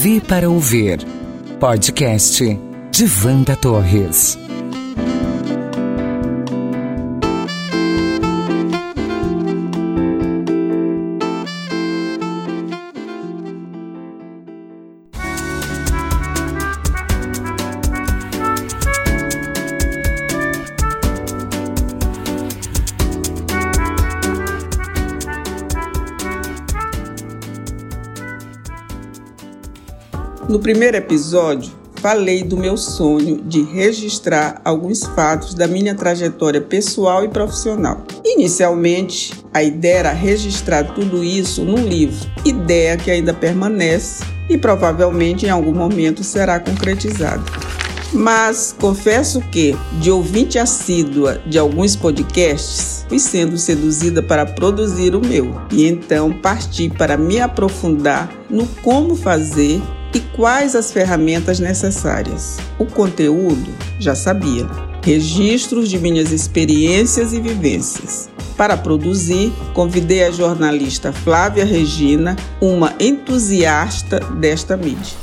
TV para ouvir. Podcast de Vanda Torres. No primeiro episódio, falei do meu sonho de registrar alguns fatos da minha trajetória pessoal e profissional. Inicialmente, a ideia era registrar tudo isso num livro, ideia que ainda permanece e provavelmente em algum momento será concretizada. Mas confesso que, de ouvinte assídua de alguns podcasts, fui sendo seduzida para produzir o meu e então parti para me aprofundar no como fazer e quais as ferramentas necessárias. O conteúdo já sabia. Registros de minhas experiências e vivências. Para produzir, convidei a jornalista Flávia Regina, uma entusiasta desta mídia.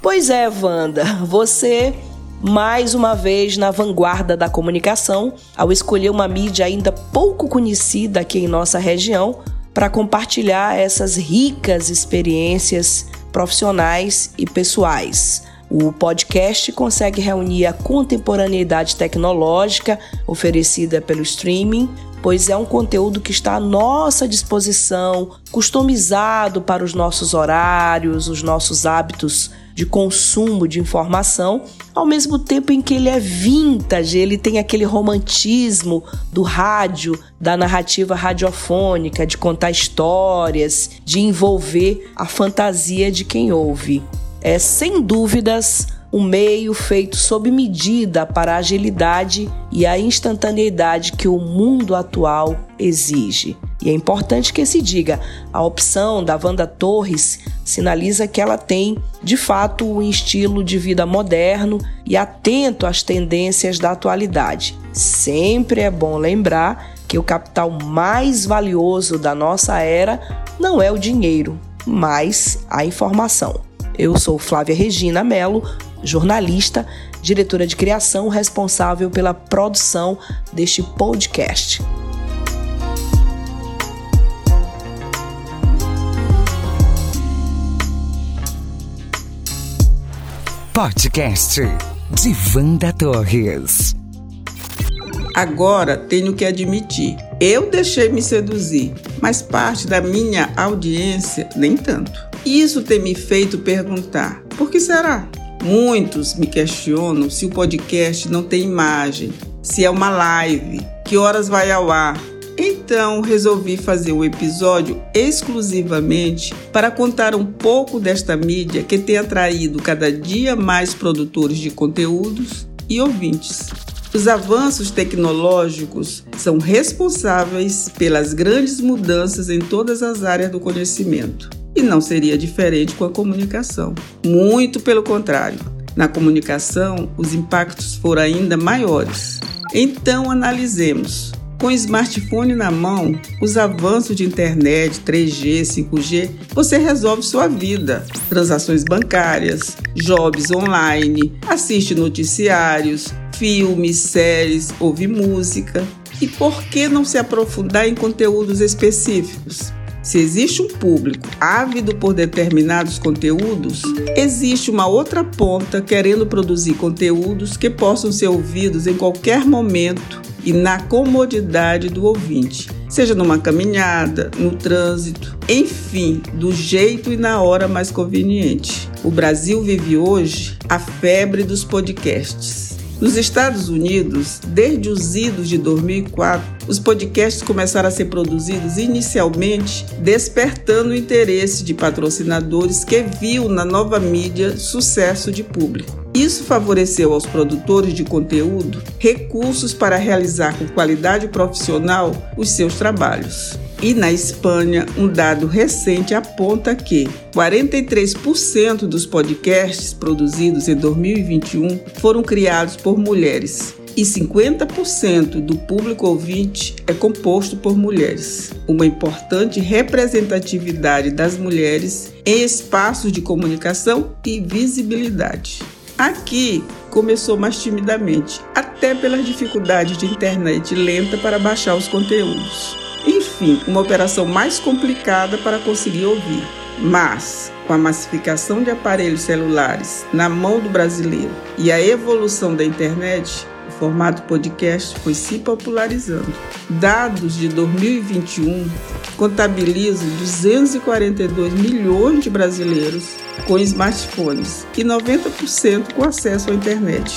Pois é, Wanda, você mais uma vez na vanguarda da comunicação, ao escolher uma mídia ainda pouco conhecida aqui em nossa região para compartilhar essas ricas experiências profissionais e pessoais. O podcast consegue reunir a contemporaneidade tecnológica oferecida pelo streaming, pois é um conteúdo que está à nossa disposição, customizado para os nossos horários, os nossos hábitos de consumo de informação, ao mesmo tempo em que ele é vintage, ele tem aquele romantismo do rádio, da narrativa radiofônica, de contar histórias, de envolver a fantasia de quem ouve. É sem dúvidas um meio feito sob medida para a agilidade e a instantaneidade que o mundo atual exige. E é importante que se diga, a opção da Wanda Torres sinaliza que ela tem, de fato, um estilo de vida moderno e atento às tendências da atualidade. Sempre é bom lembrar que o capital mais valioso da nossa era não é o dinheiro, mas a informação. Eu sou Flávia Regina Melo, jornalista, diretora de criação responsável pela produção deste podcast. Podcast de Vanda Torres. Agora tenho que admitir, eu deixei me seduzir, mas parte da minha audiência nem tanto. Isso tem me feito perguntar: por que será? Muitos me questionam se o podcast não tem imagem, se é uma live, que horas vai ao ar, então resolvi fazer um episódio exclusivamente para contar um pouco desta mídia que tem atraído cada dia mais produtores de conteúdos e ouvintes. Os avanços tecnológicos são responsáveis pelas grandes mudanças em todas as áreas do conhecimento. E não seria diferente com a comunicação. Muito pelo contrário. Na comunicação, os impactos foram ainda maiores. Então, analisemos com smartphone na mão, os avanços de internet, 3G, 5G, você resolve sua vida. Transações bancárias, jobs online, assiste noticiários, filmes, séries, ouve música. E por que não se aprofundar em conteúdos específicos? Se existe um público ávido por determinados conteúdos, existe uma outra ponta querendo produzir conteúdos que possam ser ouvidos em qualquer momento e na comodidade do ouvinte, seja numa caminhada, no trânsito, enfim, do jeito e na hora mais conveniente. O Brasil vive hoje a febre dos podcasts. Nos Estados Unidos, desde os idos de 2004, os podcasts começaram a ser produzidos inicialmente despertando o interesse de patrocinadores que viu na nova mídia sucesso de público. Isso favoreceu aos produtores de conteúdo recursos para realizar com qualidade profissional os seus trabalhos. E na Espanha, um dado recente aponta que 43% dos podcasts produzidos em 2021 foram criados por mulheres. e 50% do público ouvinte é composto por mulheres. Uma importante representatividade das mulheres em espaços de comunicação e visibilidade. Aqui começou mais timidamente, até pelas dificuldades de internet lenta para baixar os conteúdos. Enfim, uma operação mais complicada para conseguir ouvir. Mas, com a massificação de aparelhos celulares na mão do brasileiro e a evolução da internet, o formato podcast foi se popularizando. Dados de 2021 contabilizam 242 milhões de brasileiros com smartphones e 90% com acesso à internet.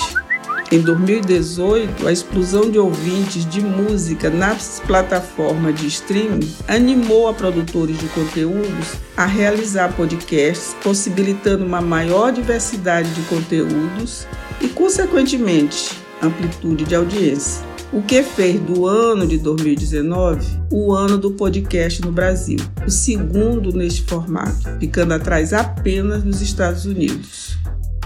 Em 2018, a explosão de ouvintes de música nas plataformas de streaming animou a produtores de conteúdos a realizar podcasts, possibilitando uma maior diversidade de conteúdos e, consequentemente, amplitude de audiência. O que fez do ano de 2019 o ano do podcast no Brasil, o segundo neste formato, ficando atrás apenas dos Estados Unidos.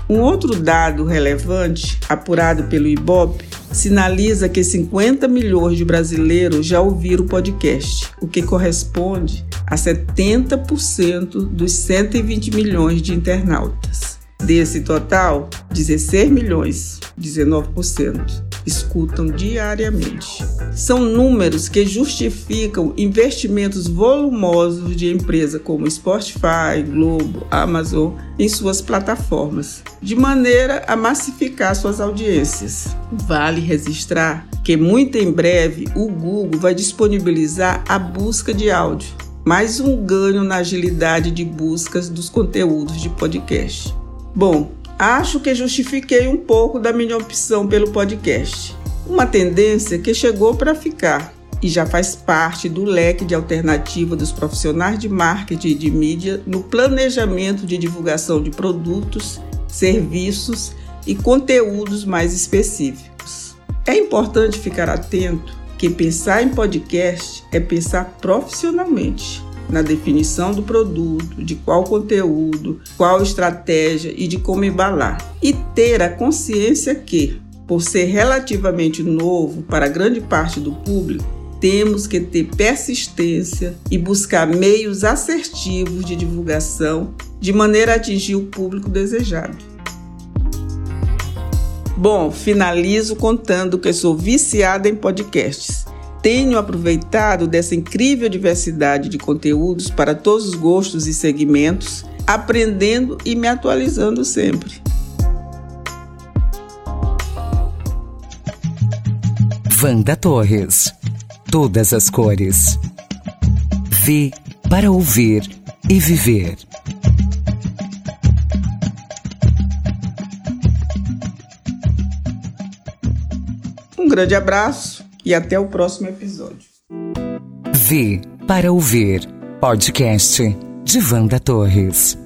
Um outro dado relevante, apurado pelo IBOP, sinaliza que 50 milhões de brasileiros já ouviram o podcast, o que corresponde a 70% dos 120 milhões de internautas. Desse total, 16 milhões, 19%, escutam diariamente. São números que justificam investimentos volumosos de empresas como Spotify, Globo, Amazon em suas plataformas, de maneira a massificar suas audiências. Vale registrar que muito em breve o Google vai disponibilizar a busca de áudio, mais um ganho na agilidade de buscas dos conteúdos de podcast. Bom, acho que justifiquei um pouco da minha opção pelo podcast. Uma tendência que chegou para ficar e já faz parte do leque de alternativa dos profissionais de marketing e de mídia no planejamento de divulgação de produtos, serviços e conteúdos mais específicos. É importante ficar atento que pensar em podcast é pensar profissionalmente na definição do produto, de qual conteúdo, qual estratégia e de como embalar. E ter a consciência que, por ser relativamente novo para grande parte do público, temos que ter persistência e buscar meios assertivos de divulgação de maneira a atingir o público desejado. Bom, finalizo contando que sou viciada em podcasts tenho aproveitado dessa incrível diversidade de conteúdos para todos os gostos e segmentos, aprendendo e me atualizando sempre. Vanda Torres. Todas as cores. V para ouvir e viver. Um grande abraço e até o próximo episódio. V para ouvir podcast de Vanda Torres.